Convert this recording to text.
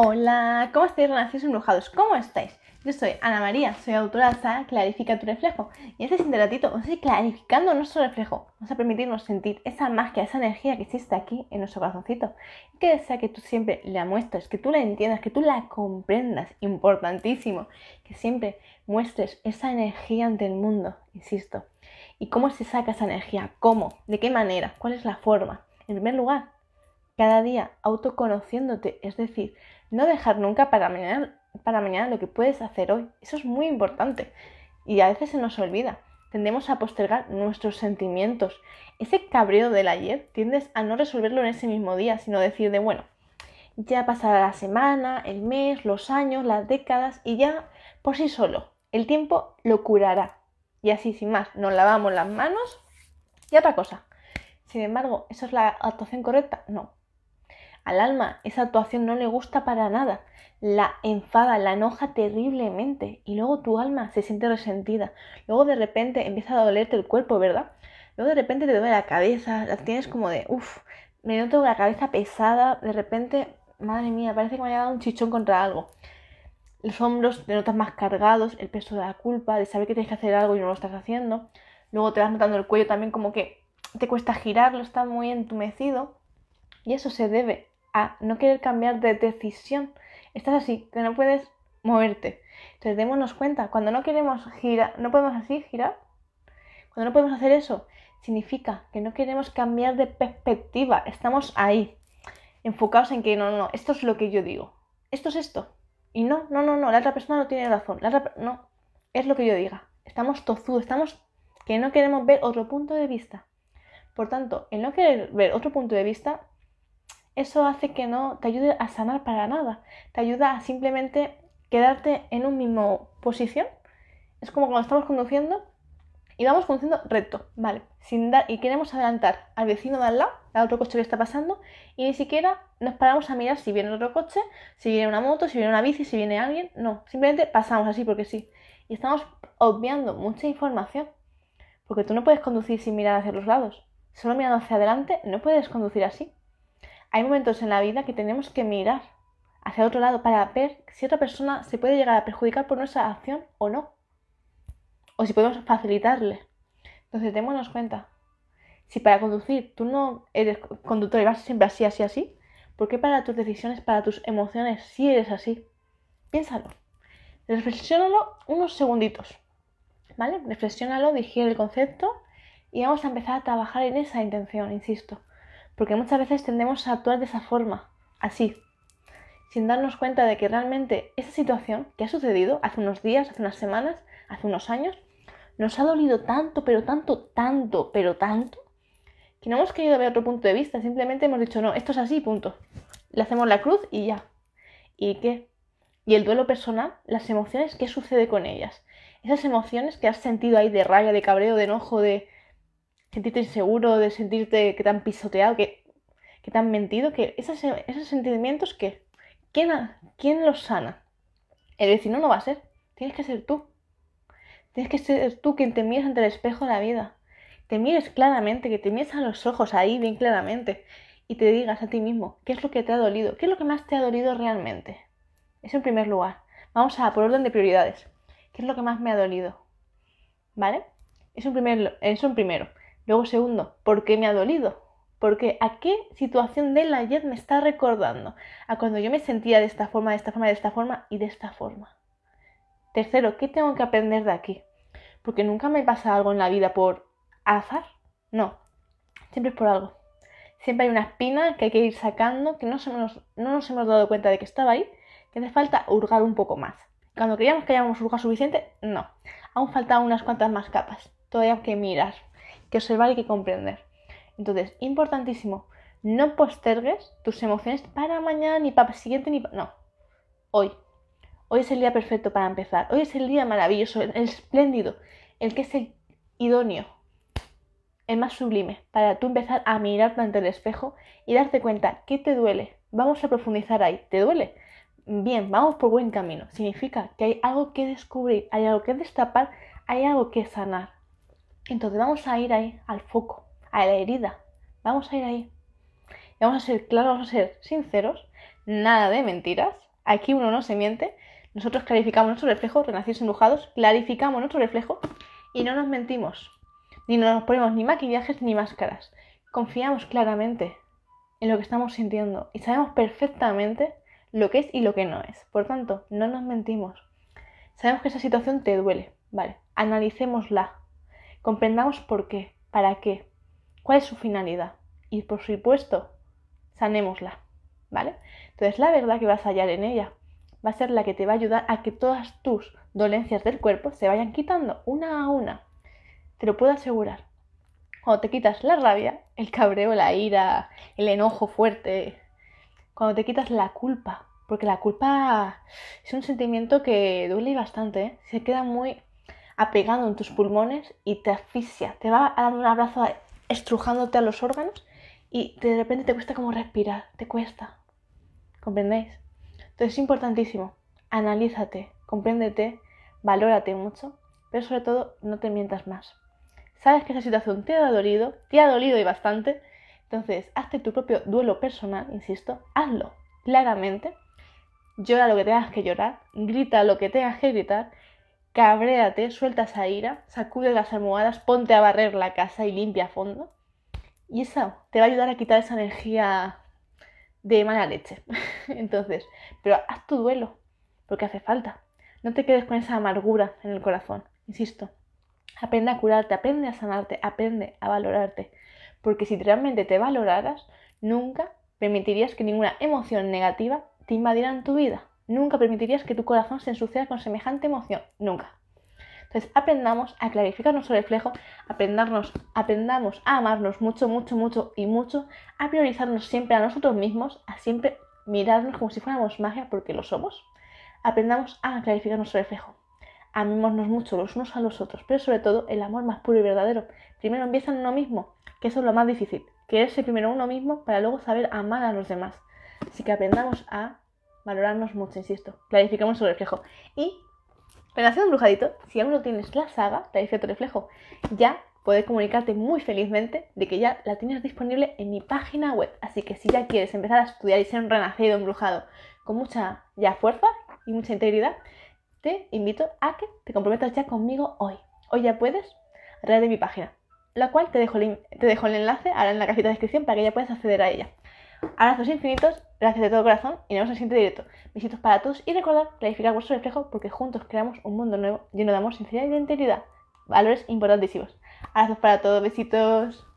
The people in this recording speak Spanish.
Hola, ¿cómo estáis, renacidos embrujados? ¿Cómo estáis? Yo soy Ana María, soy autora de Clarifica tu reflejo. Y este siguiente ratito vamos a ir clarificando nuestro reflejo. Vamos a permitirnos sentir esa magia, esa energía que existe aquí en nuestro corazoncito. Que desea que tú siempre la muestres, que tú la entiendas, que tú la comprendas. Importantísimo. Que siempre muestres esa energía ante el mundo, insisto. ¿Y cómo se saca esa energía? ¿Cómo? ¿De qué manera? ¿Cuál es la forma? En primer lugar, cada día autoconociéndote, es decir, no dejar nunca para mañana, para mañana lo que puedes hacer hoy. Eso es muy importante y a veces se nos olvida. Tendemos a postergar nuestros sentimientos. Ese cabreo del ayer tiendes a no resolverlo en ese mismo día, sino decir de bueno, ya pasará la semana, el mes, los años, las décadas y ya por sí solo. El tiempo lo curará. Y así sin más, nos lavamos las manos y otra cosa. Sin embargo, ¿eso es la actuación correcta? No. Al alma esa actuación no le gusta para nada, la enfada, la enoja terriblemente y luego tu alma se siente resentida. Luego de repente empieza a dolerte el cuerpo, ¿verdad? Luego de repente te duele la cabeza, la tienes como de, uff, me noto la cabeza pesada, de repente, madre mía, parece que me haya dado un chichón contra algo. Los hombros te notas más cargados, el peso de la culpa, de saber que tienes que hacer algo y no lo estás haciendo. Luego te vas notando el cuello también como que te cuesta girarlo, está muy entumecido. Y eso se debe a no querer cambiar de decisión. Estás así, que no puedes moverte. Entonces démonos cuenta, cuando no queremos girar, no podemos así girar, cuando no podemos hacer eso, significa que no queremos cambiar de perspectiva. Estamos ahí, enfocados en que no, no, esto es lo que yo digo. Esto es esto. Y no, no, no, no, la otra persona no tiene razón. La otra, no, es lo que yo diga. Estamos tozudos, estamos que no queremos ver otro punto de vista. Por tanto, el no querer ver otro punto de vista eso hace que no te ayude a sanar para nada. Te ayuda a simplemente quedarte en un mismo posición. Es como cuando estamos conduciendo y vamos conduciendo recto, ¿vale? Sin dar, y queremos adelantar al vecino de al lado, al otro coche que está pasando, y ni siquiera nos paramos a mirar si viene otro coche, si viene una moto, si viene una bici, si viene alguien. No, simplemente pasamos así porque sí. Y estamos obviando mucha información. Porque tú no puedes conducir sin mirar hacia los lados. Solo mirando hacia adelante no puedes conducir así hay momentos en la vida que tenemos que mirar hacia otro lado para ver si otra persona se puede llegar a perjudicar por nuestra acción o no. O si podemos facilitarle. Entonces, démonos cuenta. Si para conducir tú no eres conductor y vas siempre así, así, así, ¿por qué para tus decisiones, para tus emociones, si eres así? Piénsalo. Reflexiónalo unos segunditos. ¿Vale? Reflexiónalo, digiere el concepto y vamos a empezar a trabajar en esa intención, insisto porque muchas veces tendemos a actuar de esa forma, así, sin darnos cuenta de que realmente esa situación que ha sucedido hace unos días, hace unas semanas, hace unos años, nos ha dolido tanto, pero tanto, tanto, pero tanto, que no hemos querido ver otro punto de vista, simplemente hemos dicho, no, esto es así, punto. Le hacemos la cruz y ya. ¿Y qué? Y el duelo personal, las emociones, ¿qué sucede con ellas? Esas emociones que has sentido ahí de rabia, de cabreo, de enojo, de, sentirte inseguro, de sentirte que te han pisoteado, que, que te han mentido, que esos, esos sentimientos que... ¿quién, ¿Quién los sana? El vecino no va a ser, tienes que ser tú. Tienes que ser tú quien te mires ante el espejo de la vida. Te mires claramente, que te mires a los ojos ahí bien claramente y te digas a ti mismo qué es lo que te ha dolido, qué es lo que más te ha dolido realmente. Eso en primer lugar. Vamos a por orden de prioridades. ¿Qué es lo que más me ha dolido? ¿Vale? Eso en, primer, eso en primero. Luego, segundo, ¿por qué me ha dolido? Porque a qué situación del ayer me está recordando? A cuando yo me sentía de esta forma, de esta forma, de esta forma y de esta forma. Tercero, ¿qué tengo que aprender de aquí? Porque nunca me pasa algo en la vida por azar. No, siempre es por algo. Siempre hay una espina que hay que ir sacando, que no, no nos hemos dado cuenta de que estaba ahí, que hace falta hurgar un poco más. Cuando creíamos que hayamos hurgado suficiente, no. Aún faltan unas cuantas más capas. Todavía hay que mirar que observar y que comprender. Entonces, importantísimo, no postergues tus emociones para mañana, ni para el siguiente, ni para... No, hoy. Hoy es el día perfecto para empezar. Hoy es el día maravilloso, el espléndido, el que es el idóneo, el más sublime, para tú empezar a mirarte ante el espejo y darte cuenta qué te duele. Vamos a profundizar ahí. ¿Te duele? Bien, vamos por buen camino. Significa que hay algo que descubrir, hay algo que destapar, hay algo que sanar. Entonces vamos a ir ahí, al foco, a la herida. Vamos a ir ahí. Y vamos a ser claros, vamos a ser sinceros, nada de mentiras, Aquí uno no se miente. Nosotros clarificamos nuestro reflejo, renacidos embrujados, clarificamos nuestro reflejo y no nos mentimos. Ni nos ponemos ni maquillajes ni máscaras. Confiamos claramente en lo que estamos sintiendo y sabemos perfectamente lo que es y lo que no es. Por tanto, no nos mentimos. Sabemos que esa situación te duele. Vale, analicémosla. Comprendamos por qué, para qué, cuál es su finalidad. Y por supuesto, sanémosla. ¿Vale? Entonces la verdad que vas a hallar en ella va a ser la que te va a ayudar a que todas tus dolencias del cuerpo se vayan quitando una a una. Te lo puedo asegurar. Cuando te quitas la rabia, el cabreo, la ira, el enojo fuerte, cuando te quitas la culpa, porque la culpa es un sentimiento que duele bastante, ¿eh? se queda muy apegado en tus pulmones y te asfixia, te va dando un abrazo estrujándote a los órganos y de repente te cuesta como respirar, te cuesta. ¿Comprendéis? Entonces es importantísimo, analízate, compréndete, valórate mucho, pero sobre todo no te mientas más. Sabes que esa situación te ha dolido, te ha dolido y bastante, entonces hazte tu propio duelo personal, insisto, hazlo claramente, llora lo que tengas que llorar, grita lo que tengas que gritar, cabréate, suelta esa ira, sacude las almohadas, ponte a barrer la casa y limpia a fondo. Y eso te va a ayudar a quitar esa energía de mala leche. Entonces, pero haz tu duelo, porque hace falta. No te quedes con esa amargura en el corazón, insisto. Aprende a curarte, aprende a sanarte, aprende a valorarte. Porque si realmente te valoraras, nunca permitirías que ninguna emoción negativa te invadiera en tu vida. Nunca permitirías que tu corazón se ensuciara con semejante emoción. Nunca. Entonces aprendamos a clarificar nuestro reflejo, aprendarnos, aprendamos a amarnos mucho, mucho, mucho y mucho, a priorizarnos siempre a nosotros mismos, a siempre mirarnos como si fuéramos magia porque lo somos. Aprendamos a clarificar nuestro reflejo. Amémonos mucho los unos a los otros, pero sobre todo el amor más puro y verdadero. Primero empieza en uno mismo, que eso es lo más difícil. Quererse primero uno mismo para luego saber amar a los demás. Así que aprendamos a valorarnos mucho, insisto. Clarificamos su reflejo. Y Renacido Embrujadito, si aún no tienes la saga, Clarifica tu reflejo, ya puedes comunicarte muy felizmente de que ya la tienes disponible en mi página web. Así que si ya quieres empezar a estudiar y ser un renacido embrujado con mucha ya fuerza y mucha integridad, te invito a que te comprometas ya conmigo hoy. Hoy ya puedes a través de mi página, la cual te dejo, te dejo el enlace ahora en la cajita de descripción para que ya puedas acceder a ella. Abrazos infinitos, gracias de todo corazón y nos vemos en el siguiente directo. Besitos para todos y recordad clarificar vuestro reflejo porque juntos creamos un mundo nuevo lleno de amor, sinceridad y integridad. Valores importantísimos. Abrazos para todos, besitos.